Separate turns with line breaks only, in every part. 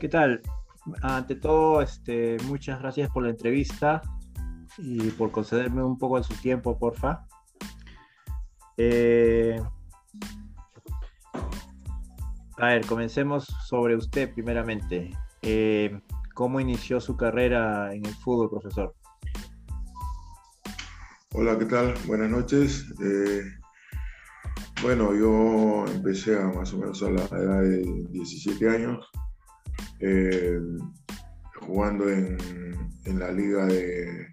¿Qué tal? Ante todo, este, muchas gracias por la entrevista y por concederme un poco de su tiempo, porfa. Eh, a ver, comencemos sobre usted primeramente. Eh, ¿Cómo inició su carrera en el fútbol, profesor?
Hola, ¿qué tal? Buenas noches. Eh, bueno, yo empecé a más o menos a la edad de 17 años, jugando en, en, la liga de,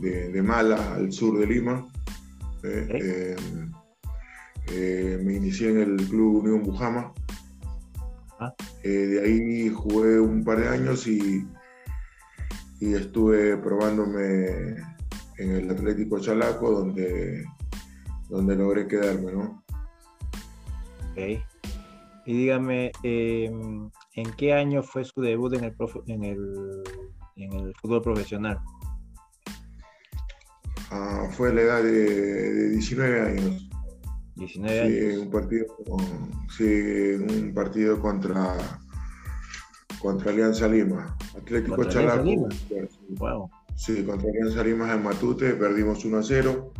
de, Mala, al sur de Lima. Eh, eh, me inicié en el Club Unión Bujama. Ah. Eh, de ahí jugué un par de años y, y estuve probándome en el Atlético Chalaco, donde, donde logré quedarme, ¿no?
Ok. Y dígame, em, ¿en qué año fue su debut en el, en el, en el fútbol profesional?
Ah, fue a la edad de, 19 años.
19 años.
Un partido, sí, un partido contra, contra Alianza Lima. Atlético Chalaco. Lima? Wow. Sí, contra Alianza Lima en Matute, perdimos 1 a 0.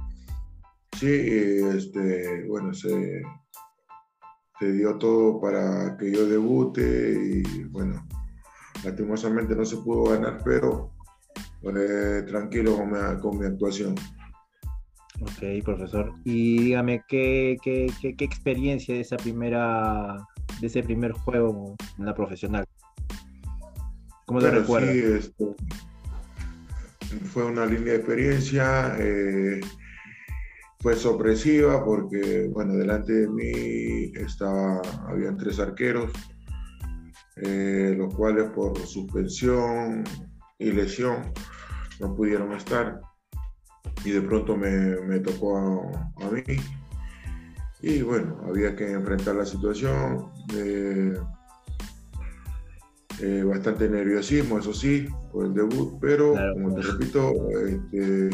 Sí, este, bueno, se, se dio todo para que yo debute y bueno, lastimosamente no se pudo ganar, pero tranquilo con mi, actuación.
Ok, profesor. Y dígame, ¿qué, qué, qué, experiencia de esa primera, de ese primer juego en la profesional? ¿Cómo te recuerdas? Sí, este,
fue una línea de experiencia, eh, fue sorpresiva porque, bueno, delante de mí estaba, habían tres arqueros, eh, los cuales por suspensión y lesión no pudieron estar y de pronto me, tocó a, mí y bueno, había que enfrentar la situación. Eh, eh, bastante nerviosismo, eso sí, por el debut, pero como te repito, este,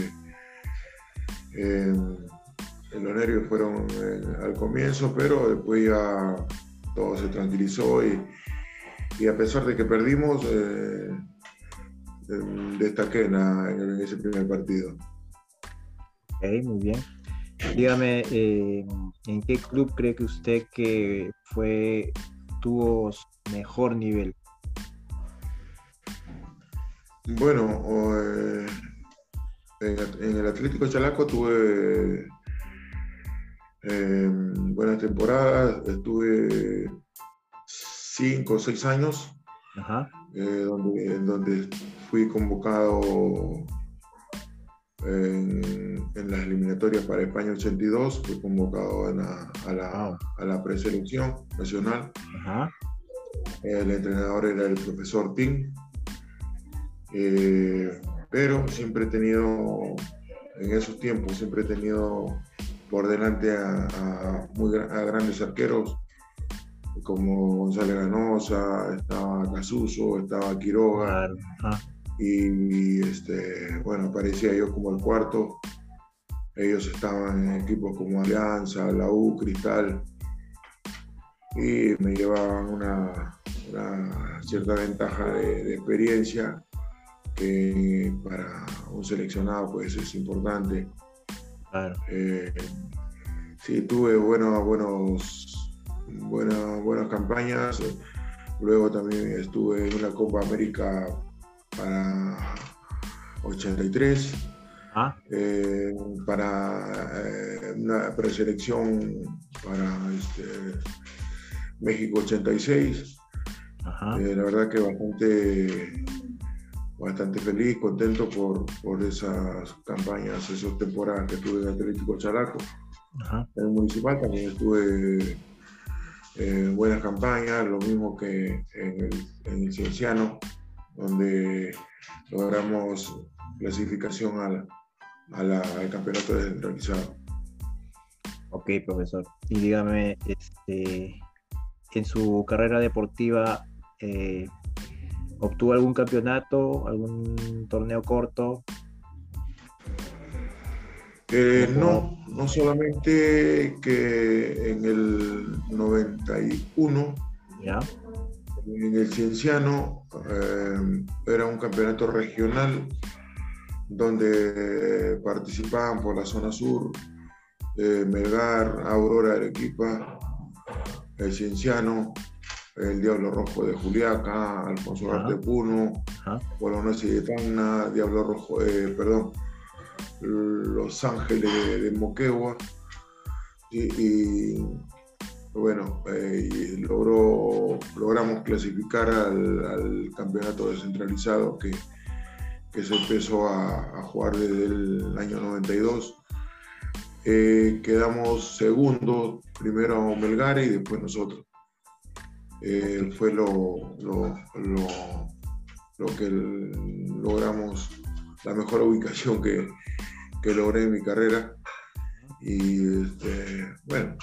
los nervios fueron eh, al comienzo, pero después ya todo se tranquilizó y, y a pesar de que perdimos, destaqué en, ese primer partido.
Ok, muy bien. Dígame, eh, ¿en qué club cree que usted que fue tuvo mejor nivel?
Bueno, eh, en, el Atlético Chalaco tuve eh, buenas temporadas, estuve cinco o seis años, donde, donde fui convocado en, las eliminatorias para España 82, fui convocado a, la, preselección nacional. El entrenador era el profesor Tim, eh, pero siempre he tenido, en esos tiempos, siempre he tenido por delante a, muy, a grandes arqueros como González Ganosa, estaba Casuso, estaba Quiroga y este, bueno, aparecía yo como el cuarto. Ellos estaban en equipos como Alianza, la U, Cristal, y me llevaban una, cierta ventaja de, experiencia que para un seleccionado pues es importante. Eh, sí, tuve buenos, buenos, buenas, buenas campañas. Luego también estuve en una Copa América para 83, ah. eh, para eh, una preselección para este, México 86. Eh, la verdad que bastante, bastante feliz, contento por, por esas campañas, esas temporadas que estuve en Atlético Chalaco. En el municipal también estuve en buenas campañas, lo mismo que en el, en el Cienciano donde logramos clasificación al, al campeonato descentralizado.
Ok, profesor. Y dígame, este, en su carrera deportiva, eh, ¿obtuvo algún campeonato, algún torneo corto?
Eh, no, no solamente que en el 91 ¿Ya? En el Cienciano eh, era un campeonato regional donde participaban por la zona sur eh, Melgar, Aurora Arequipa, el Cienciano, el Diablo Rojo de Juliaca, Alfonso Garte Puno, Bolognesi de Tacna, Diablo Rojo, eh, perdón, Los Ángeles de, Moquegua. Y, bueno, eh, logró, logramos clasificar al, campeonato descentralizado que, que se empezó a, a jugar desde el año 92 eh, quedamos segundo, primero Melgar y después nosotros. Eh, fue lo, lo, lo, que logramos, la mejor ubicación que, que logré en mi carrera. Y este, bueno,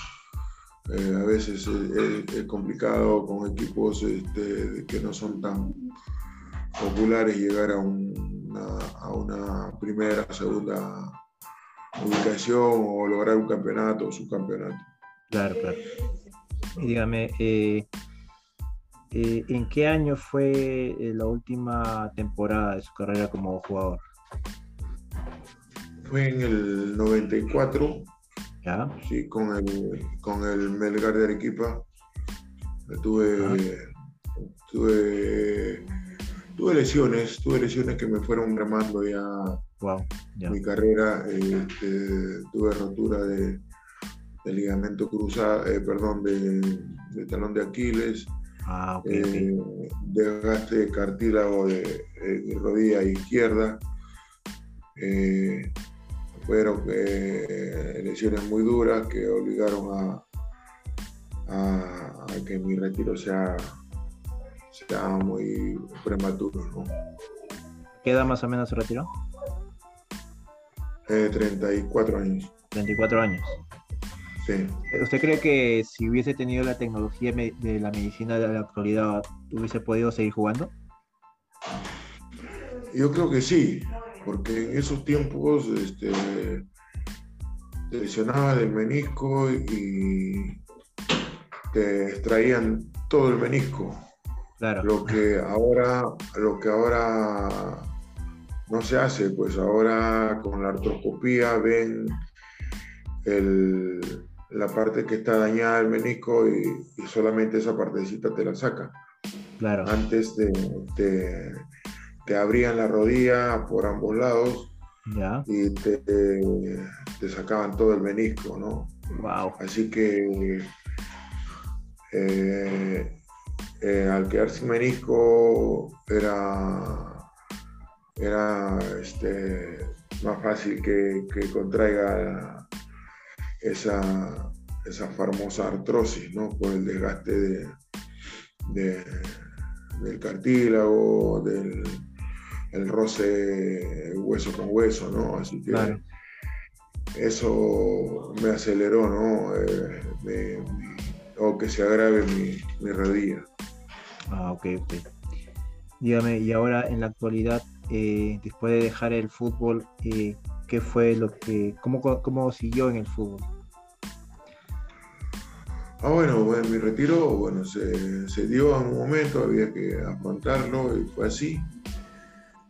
eh, a veces es, complicado con equipos este, que no son tan populares llegar a una, a una primera, segunda ubicación o lograr un campeonato o subcampeonato.
Claro, claro. Dígame, eh, eh, ¿en qué año fue eh, la última temporada de su carrera como jugador?
Fue en el 94. ¿Ya? Sí, con el, con el Melgar de Arequipa. Tuve, tuve, tuve lesiones, tuve lesiones que me fueron remando ya Wow, Mi carrera este, tuve rotura de, ligamento cruzado, eh, perdón, de, talón de Aquiles, ah, eh, desgaste de cartílago de, rodilla izquierda. Eh, fueron lesiones muy duras que obligaron a, que mi retiro sea, sea muy prematuro. ¿no?
¿Qué edad más o menos se retiró?
34 años.
34 años.
Sí.
¿Usted cree que si hubiese tenido la tecnología de la medicina de la actualidad, hubiese podido seguir jugando?
Yo creo que sí, porque en esos tiempos este, te lesionaba del menisco y te extraían todo el menisco. Claro. Lo que ahora, lo que ahora no se hace, pues ahora con la artroscopía ven la parte que está dañada del menisco y, solamente esa partecita te la saca. Claro. Antes te, te, abrían la rodilla por ambos lados y te, te, sacaban todo el menisco, ¿no? Wow. Así que eh, eh, al quedar sin menisco era era este, más fácil que, contraiga esa, esa famosa artrosis, ¿no? Por el desgaste de, del cartílago, del el roce hueso con hueso, ¿no? Así que eso me aceleró, ¿no? Eh, o que se agrave mi, mi rodilla.
Ah, ok, ok. Dígame, y ahora en la actualidad, eh, después de dejar el fútbol, eh, ¿qué fue lo que, cómo, cómo siguió en el fútbol?
Ah, bueno, mi retiro, bueno, se, dio en un momento, había que afrontarlo y fue así.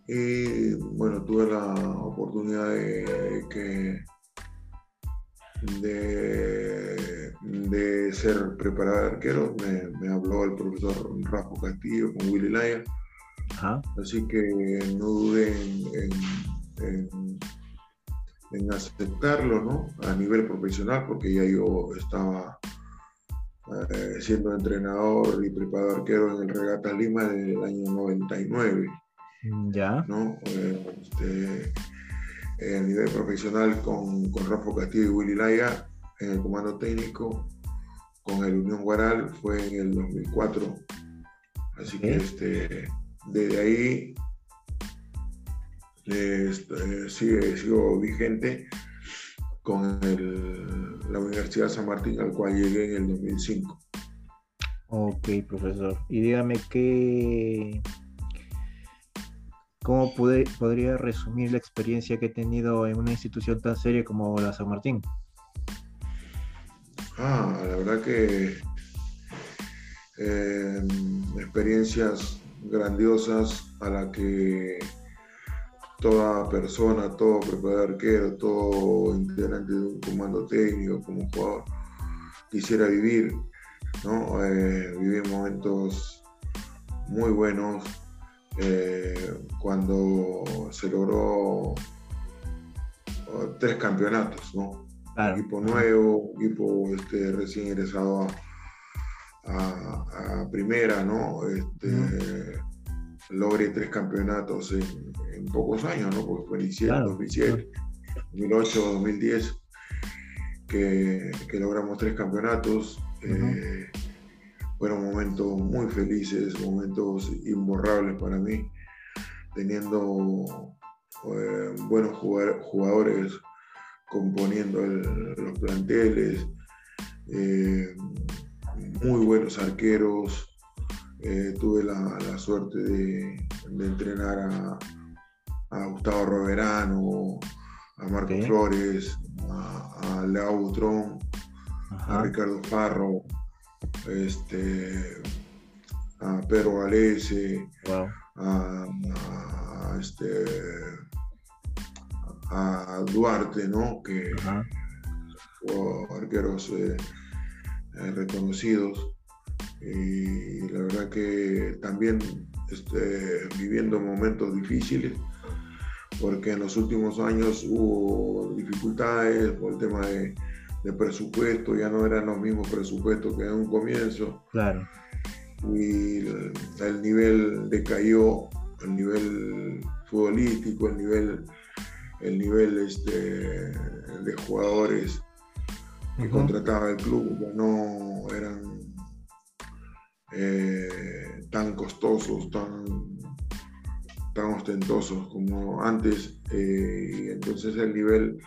Y bueno, tuve la oportunidad de que de, ser preparador de arquero. Me, habló el profesor Rafa Castillo con Willy Laya Así que no dudé en, aceptarlo, ¿no? A nivel profesional, porque ya yo estaba eh, siendo entrenador y preparador arquero en el Regata Lima del año 99. Ya. ¿no? Eh, este, a nivel profesional con, con Rafa Castillo y Willy Laya en el comando técnico, con el Unión Guaral fue en el 2004. Así que este, desde ahí eh, sigue, sigo vigente con la Universidad San Martín, al cual llegué en el 2005.
Ok, profesor. Y dígame qué, ¿cómo podría resumir la experiencia que he tenido en una institución tan seria como la San Martín?
Ah, la verdad que eh, experiencias grandiosas a la que toda persona, todo preparador arquero, todo integrante de un comando técnico como jugador quisiera vivir. ¿no? Eh, viví momentos muy buenos eh, cuando se logró tres campeonatos, ¿no? Equipo nuevo, equipo este, recién ingresado a, primera, ¿no? Este, Logré tres campeonatos en, pocos años, ¿no? Porque fue en 2007, 2008, 2010, que, logramos tres campeonatos. Eh, fueron momentos muy felices, momentos imborrables para mí, teniendo eh, buenos jugadores componiendo los planteles, eh, muy buenos arqueros. Eh, tuve la, suerte de, entrenar a, Gustavo Roverano, a Marco Flores, a, a Leo Butrón, a Ricardo Farro, este, a Pedro Valese, a, este, a Duarte, ¿no? Que arqueros eh, eh, reconocidos. Y la verdad que también este, viviendo momentos difíciles, porque en los últimos años hubo dificultades por el tema de, presupuesto, ya no eran los mismos presupuestos que en un comienzo.
Claro.
Y el, el nivel decayó, el nivel futbolístico, el nivel el nivel este, de jugadores que contrataba el club no eran eh, tan costosos, tan, tan ostentosos como antes. Eh, entonces el nivel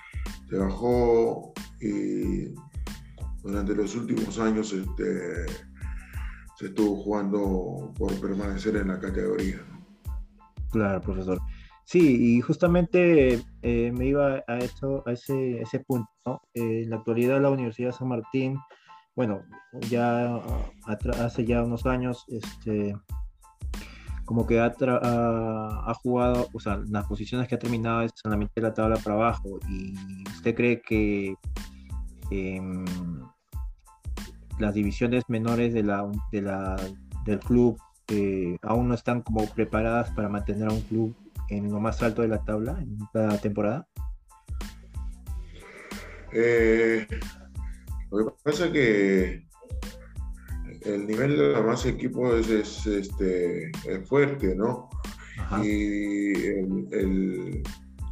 se bajó y durante los últimos años este, se estuvo jugando por permanecer en la categoría.
Claro, profesor. Sí, y justamente eh, me iba a, ese, punto. Eh, en la actualidad la Universidad de San Martín, bueno, ya hace ya unos años, este, como que ha, ha, jugado, o sea, las posiciones que ha terminado es en la mitad de la tabla para abajo. ¿Y usted cree que em, las divisiones menores de la, de la, del club eh, aún no están como preparadas para mantener a un club en lo más alto de la tabla en esta temporada?
Eh, lo que pasa es que el nivel de los más equipos es, este, fuerte, ¿no? Y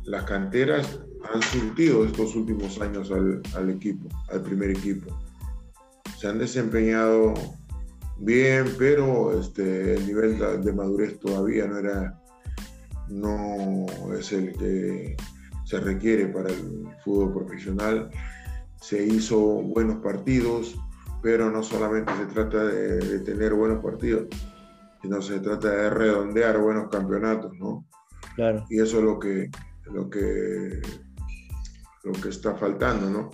las canteras han surtido estos últimos años al, equipo, al primer equipo. Se han desempeñado bien, pero este, el nivel de madurez todavía no era no es el que se requiere para el fútbol profesional. Se hizo buenos partidos, pero no solamente se trata de, tener buenos partidos, sino se trata de redondear buenos campeonatos, ¿no?
Claro.
Y eso es lo que, lo que, lo que está faltando, ¿no?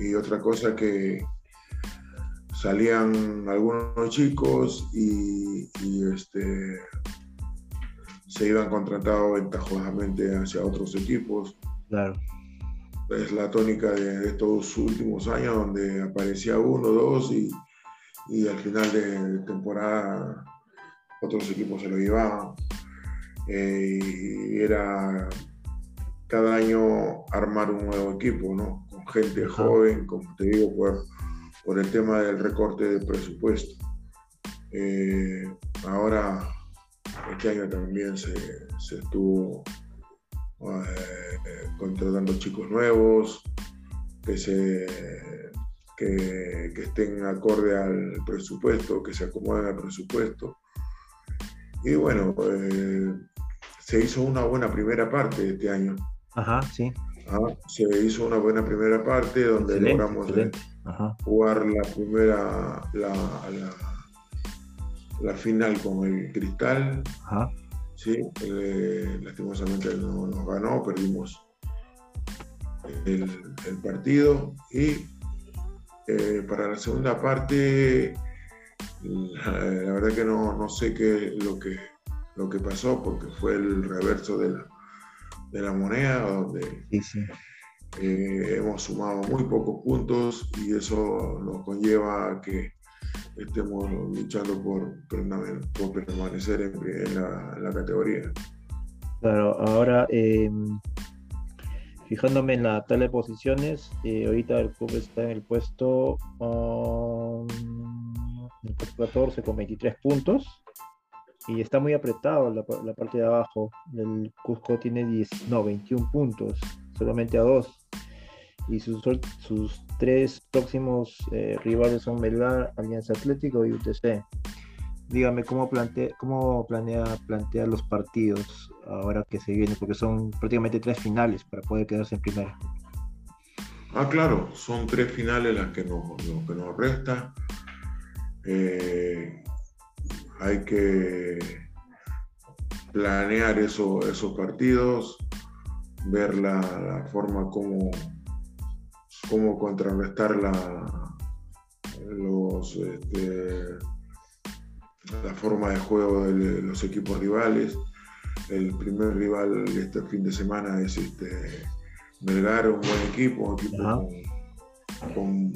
Y otra cosa que salían algunos chicos y, y este, se iban contratados ventajosamente hacia otros equipos.
Claro.
Es la tónica de, estos últimos años donde aparecía uno, dos y, y al final de temporada otros equipos se lo llevaban. Eh, y era cada año armar un nuevo equipo, ¿no? Con gente joven, como te digo, por, por el tema del recorte de presupuesto. Eh, ahora este año también se, estuvo eh, contratando chicos nuevos que, se, que, estén acorde al presupuesto, que se acomoden al presupuesto. Y bueno, eh, se hizo una buena primera parte este año.
Ajá, sí.
Ah, se hizo una buena primera parte donde logramos eh, jugar la primera, la la final con el Cristal. Sí, eh, lastimosamente no nos ganó, perdimos el, partido y eh, para la segunda parte La, verdad que no, no sé qué lo que, lo que pasó, porque fue el reverso de la, de la moneda, donde eh, hemos sumado muy pocos puntos y eso nos conlleva a que estemos luchando por, permanecer en, la, categoría.
Claro, ahora em, fijándome en la tabla de posiciones, eh, ahorita el club está en el puesto, 14 um, con 23 puntos y está muy apretado la, la parte de abajo. El Cusco tiene 10, no, 21 puntos, solamente a dos. Y sus, sus tres próximos eh, rivales son Melgar, Alianza Atlético y UTC. Dígame cómo, plantea, cómo planea plantear los partidos ahora que se viene, porque son prácticamente tres finales para poder quedarse en primera.
Ah, claro, son tres finales las que nos, que nos resta. Eh, hay que planear esos partidos, ver la, forma como, cómo contrarrestar la, los, este, la forma de juego de los equipos rivales. El primer rival este fin de semana es este, Melgar, un buen equipo, un equipo con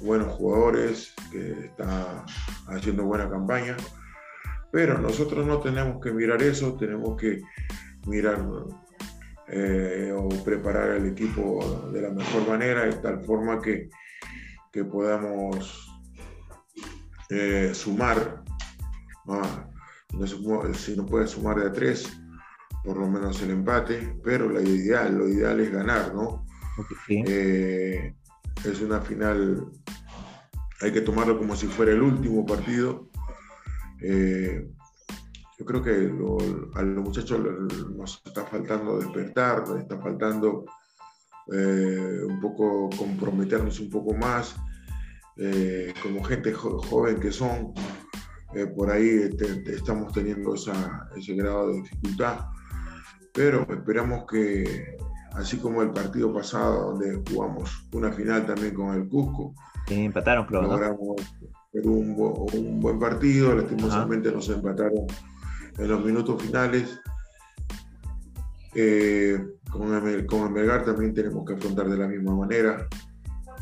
buenos jugadores, que está haciendo buena campaña. Pero nosotros no tenemos que mirar eso, tenemos que mirar eh, o preparar al equipo de la mejor manera, de tal forma que, que podamos eh, sumar. Ah, si no puede sumar de a tres, por lo menos el empate, pero la ideal, lo ideal es ganar, ¿no? Eh, es una final, hay que tomarlo como si fuera el último partido. Eh, yo creo que a los muchachos nos está faltando despertar, nos está faltando eh, un poco comprometernos un poco más, eh, como gente joven que son, por ahí estamos teniendo ese grado de dificultad, pero esperamos que así como el partido pasado donde jugamos una final también con el Cusco.
empataron, creo,
Logramos un, buen partido, lastimosamente nos empataron en los minutos finales. Eh, con, el, con también tenemos que afrontar de la misma manera,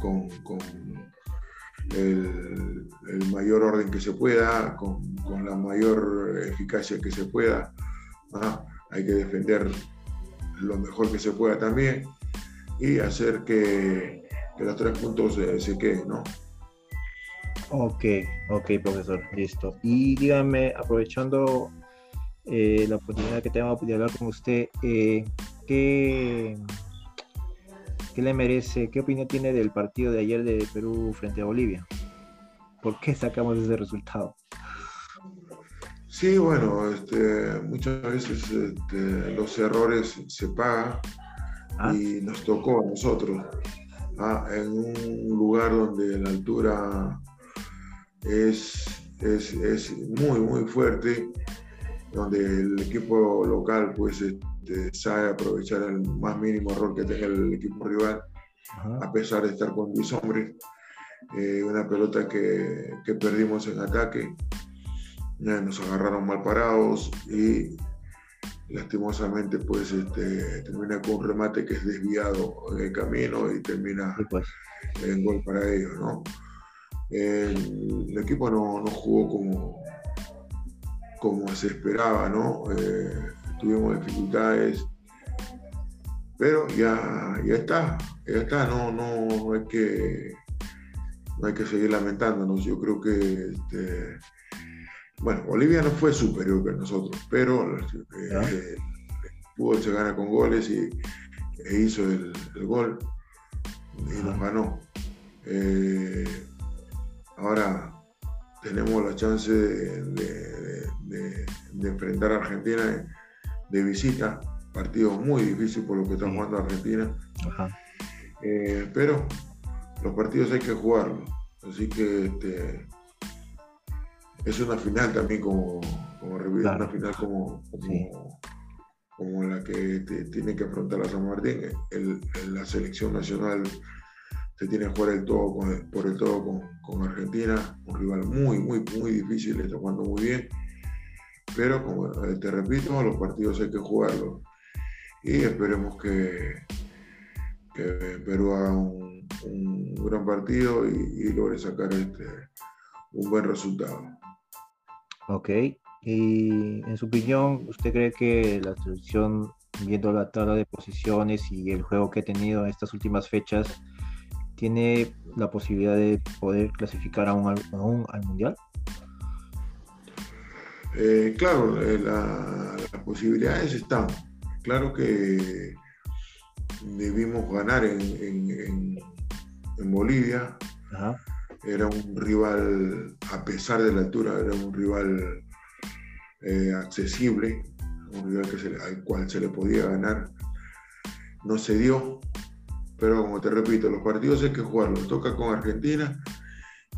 con, el, mayor orden que se pueda, con, la mayor eficacia que se pueda. Hay que defender lo mejor que se pueda también y hacer que, los tres puntos se, queden, ¿no?
Ok, ok, profesor, listo. Y dígame, aprovechando eh, la oportunidad que tengo de hablar con usted, eh, ¿qué, ¿qué, le merece, qué opinión tiene del partido de ayer de Perú frente a Bolivia? ¿Por qué sacamos ese resultado?
Sí, bueno, este, muchas veces este, los errores se pagan ah. y nos tocó a nosotros. Ah, en un lugar donde la altura es, es, muy, muy fuerte, donde el equipo local pues este, sabe aprovechar el más mínimo error que tenga el equipo rival, a pesar de estar con 10 hombres. Eh, una pelota que, que perdimos en ataque nos agarraron mal parados y lastimosamente pues este, termina con un remate que es desviado en el camino y termina pues. en gol para ellos, ¿no? El, equipo no, jugó como, como se esperaba, ¿no? Eh, tuvimos dificultades, pero ya, ya está, ya está, no, no, hay que no hay que seguir lamentándonos. Yo creo que este, bueno, Bolivia no fue superior que nosotros, pero eh, pudo se gana con goles y e hizo el, gol y nos ganó. Eh, ahora tenemos la chance de, enfrentar a Argentina de, visita, partido muy difícil por lo que está jugando Argentina. Eh, pero los partidos hay que jugarlos. Así que este, es una final también como, como una final como, como, la que tiene que afrontar la San Martín. la selección nacional se tiene que jugar el todo por el todo con, con, Argentina, un rival muy, muy, muy difícil, está jugando muy bien, pero como te repito, los partidos hay que jugarlos. Y esperemos que, que Perú haga un, un gran partido y, y, logre sacar este, un buen resultado.
Ok, y en su opinión, ¿usted cree que la selección, viendo la tabla de posiciones y el juego que ha tenido en estas últimas fechas, tiene la posibilidad de poder clasificar aún al, al Mundial?
Eh, claro, eh, la, las posibilidades están. Claro que debimos ganar en, en, en, Bolivia. Era un rival, a pesar de la altura, era un rival eh, accesible, un rival que se, al cual se le podía ganar. No se dio, pero como te repito, los partidos hay que jugarlos. Toca con Argentina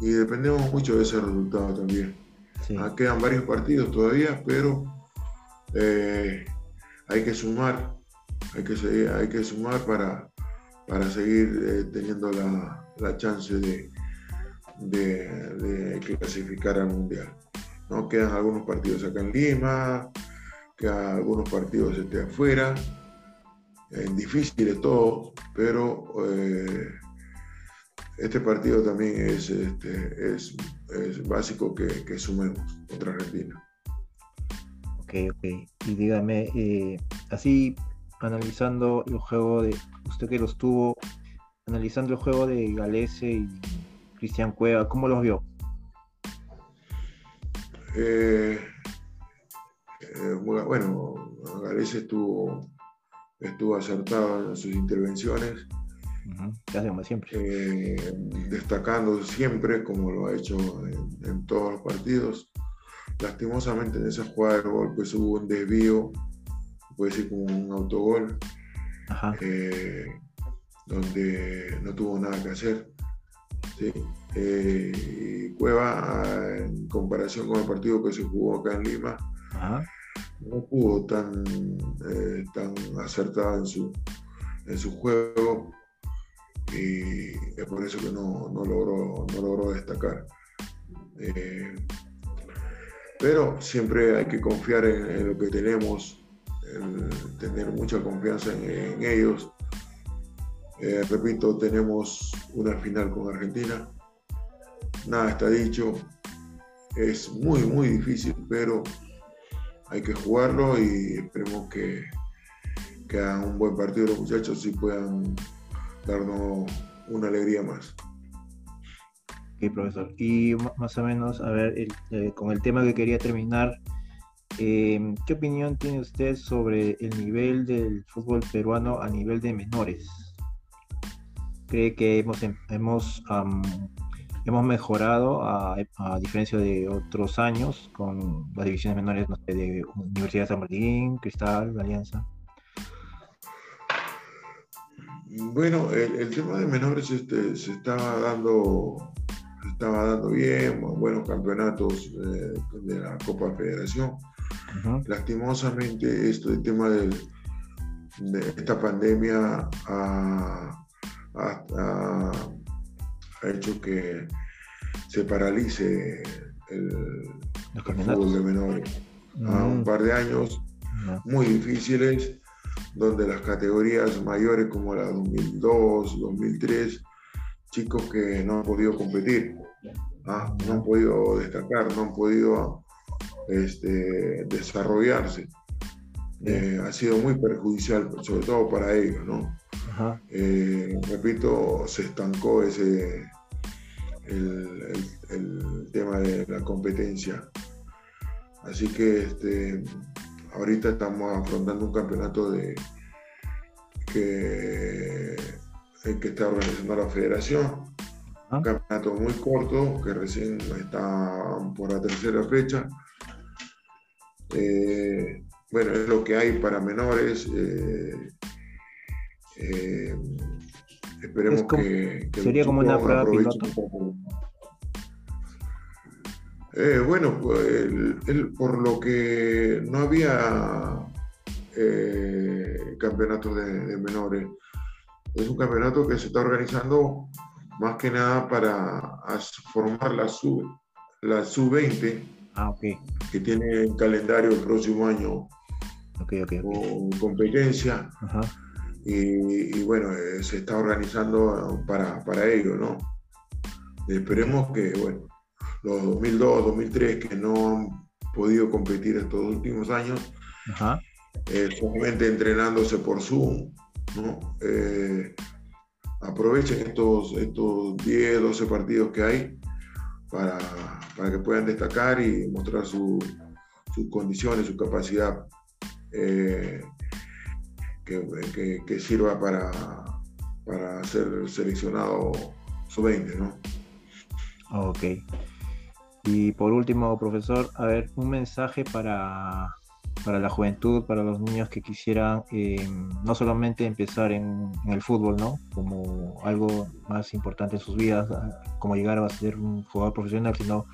y dependemos mucho de ese resultado también. Ah, quedan varios partidos todavía, pero eh, hay que sumar, hay que, seguir, hay que sumar para, para seguir eh, teniendo la, la chance de, de, de, clasificar al Mundial. ¿no? Quedan algunos partidos acá en Lima, quedan algunos partidos este, afuera, eh, difíciles todos, pero eh, este partido también es, este, es, es básico que, que, sumemos contra Argentina.
Ok, ok. Y dígame, eh, así analizando el juego de, usted que los tuvo, analizando el juego de Galese y Cristian Cueva, ¿cómo los vio?
Eh, bueno, Galese estuvo, estuvo acertado en sus intervenciones.
como siempre.
Eh, destacando siempre, como lo ha hecho en, todos los partidos. Lastimosamente en esa jugada de gol pues hubo un desvío, puede ser como un autogol, donde no tuvo nada que hacer. ¿sí? Eh, Cueva, en comparación con el partido que se jugó acá en Lima, no pudo tan, eh, tan acertada en su, en su juego y es por eso que no, no logró, no logró destacar. Eh, pero siempre hay que confiar en, lo que tenemos, tener mucha confianza en, ellos. Eh, repito, tenemos una final con Argentina nada está dicho. Es muy, muy difícil, pero hay que jugarlo y esperemos que, que hagan un buen partido los muchachos y puedan darnos una alegría más.
Ok, profesor. Y más o menos, a ver, eh, con el tema que quería terminar, eh, ¿qué opinión tiene usted sobre el nivel del fútbol peruano a nivel de menores? ¿Cree que hemos, hemos hemos mejorado a, diferencia de otros años con las divisiones menores de Universidad de San Martín, Cristal, Alianza.
Bueno, el, tema de menores este, se estaba dando, estaba dando bien, buenos campeonatos eh, de la Copa Federación. Lastimosamente, esto, el tema de esta pandemia ha, ha hecho que se paralice el, fútbol de menores. A un mm. par de años muy difíciles, donde las categorías mayores como la 2002, 2003, chicos que no han podido competir, ¿ah? no han podido destacar, no han podido este, desarrollarse. Eh, ha sido muy perjudicial, sobre todo para ellos, ¿no? Eh, repito, se estancó ese el, tema de la competencia. Así que este, ahorita estamos afrontando un campeonato de que, que está organizando la federación. Un campeonato muy corto que recién está por la tercera fecha. Eh, bueno, es lo que hay para menores. Eh, eh, esperemos que,
Sería como una prueba piloto.
Eh, bueno, pues, por lo que no había eh, campeonatos de, menores, es un campeonato que se está organizando más que nada para formar la sub la sub-20
ah, okay.
que tiene el calendario el próximo año
okay, okay,
con competencia Y, bueno eh, se está organizando para, para ello no esperemos que bueno los 2002 2003 que no han podido competir estos últimos años eh, solamente entrenándose por Zoom ¿no? Eh, aprovechen estos, estos 10, 12 partidos que hay para, para que puedan destacar y mostrar sus condiciones, su capacidad. Eh, que, que, sirva para, para ser seleccionado sub-20, ¿no?
Ok. Y por último, profesor, a ver, un mensaje para para la juventud, para los niños que quisieran eh, no solamente empezar en, el fútbol, ¿no? Como algo más importante en sus vidas, como llegar a ser un jugador profesional, sino,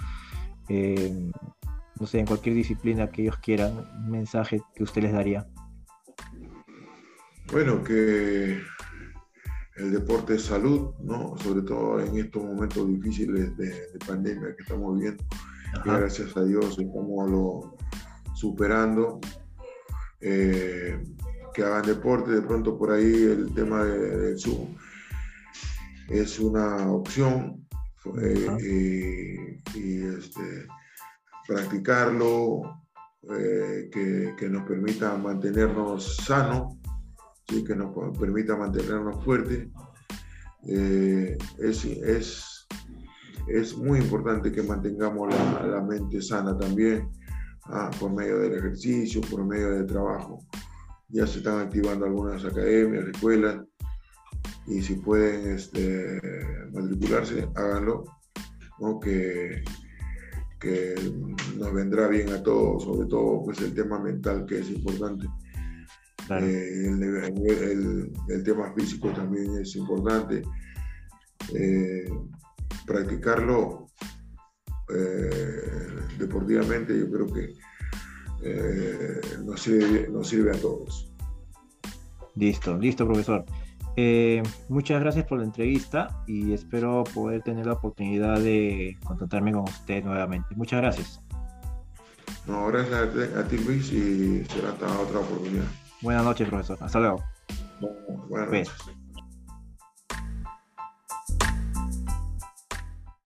eh, no sé, en cualquier disciplina que ellos quieran, un mensaje que usted les daría.
Bueno, que el deporte es salud, ¿no? Sobre todo en estos momentos difíciles de, pandemia que estamos viviendo. gracias a Dios estamos lo, superando, eh, que hagan deporte, de pronto por ahí el tema del Zoom es una opción eh, y, este, practicarlo, eh, que, nos permita mantenernos sanos, ¿sí? que nos permita mantenernos fuertes. es, es, es, muy importante que mantengamos la, la mente sana también ah, por medio del ejercicio, por medio del trabajo. Ya se están activando algunas academias, escuelas, y si pueden este, matricularse, háganlo, que, que nos vendrá bien a todos, sobre todo pues, el tema mental que es importante. Eh, el, tema físico también es importante. Eh, practicarlo eh, deportivamente, yo creo que eh, nos, sirve, a todos.
Listo, listo, profesor. Eh, muchas gracias por la entrevista y espero poder tener la oportunidad de contactarme con usted nuevamente. Muchas gracias.
No, gracias a ti, Luis, y será hasta otra oportunidad.
Buenas noches, profesor. Hasta luego.
buenas noches.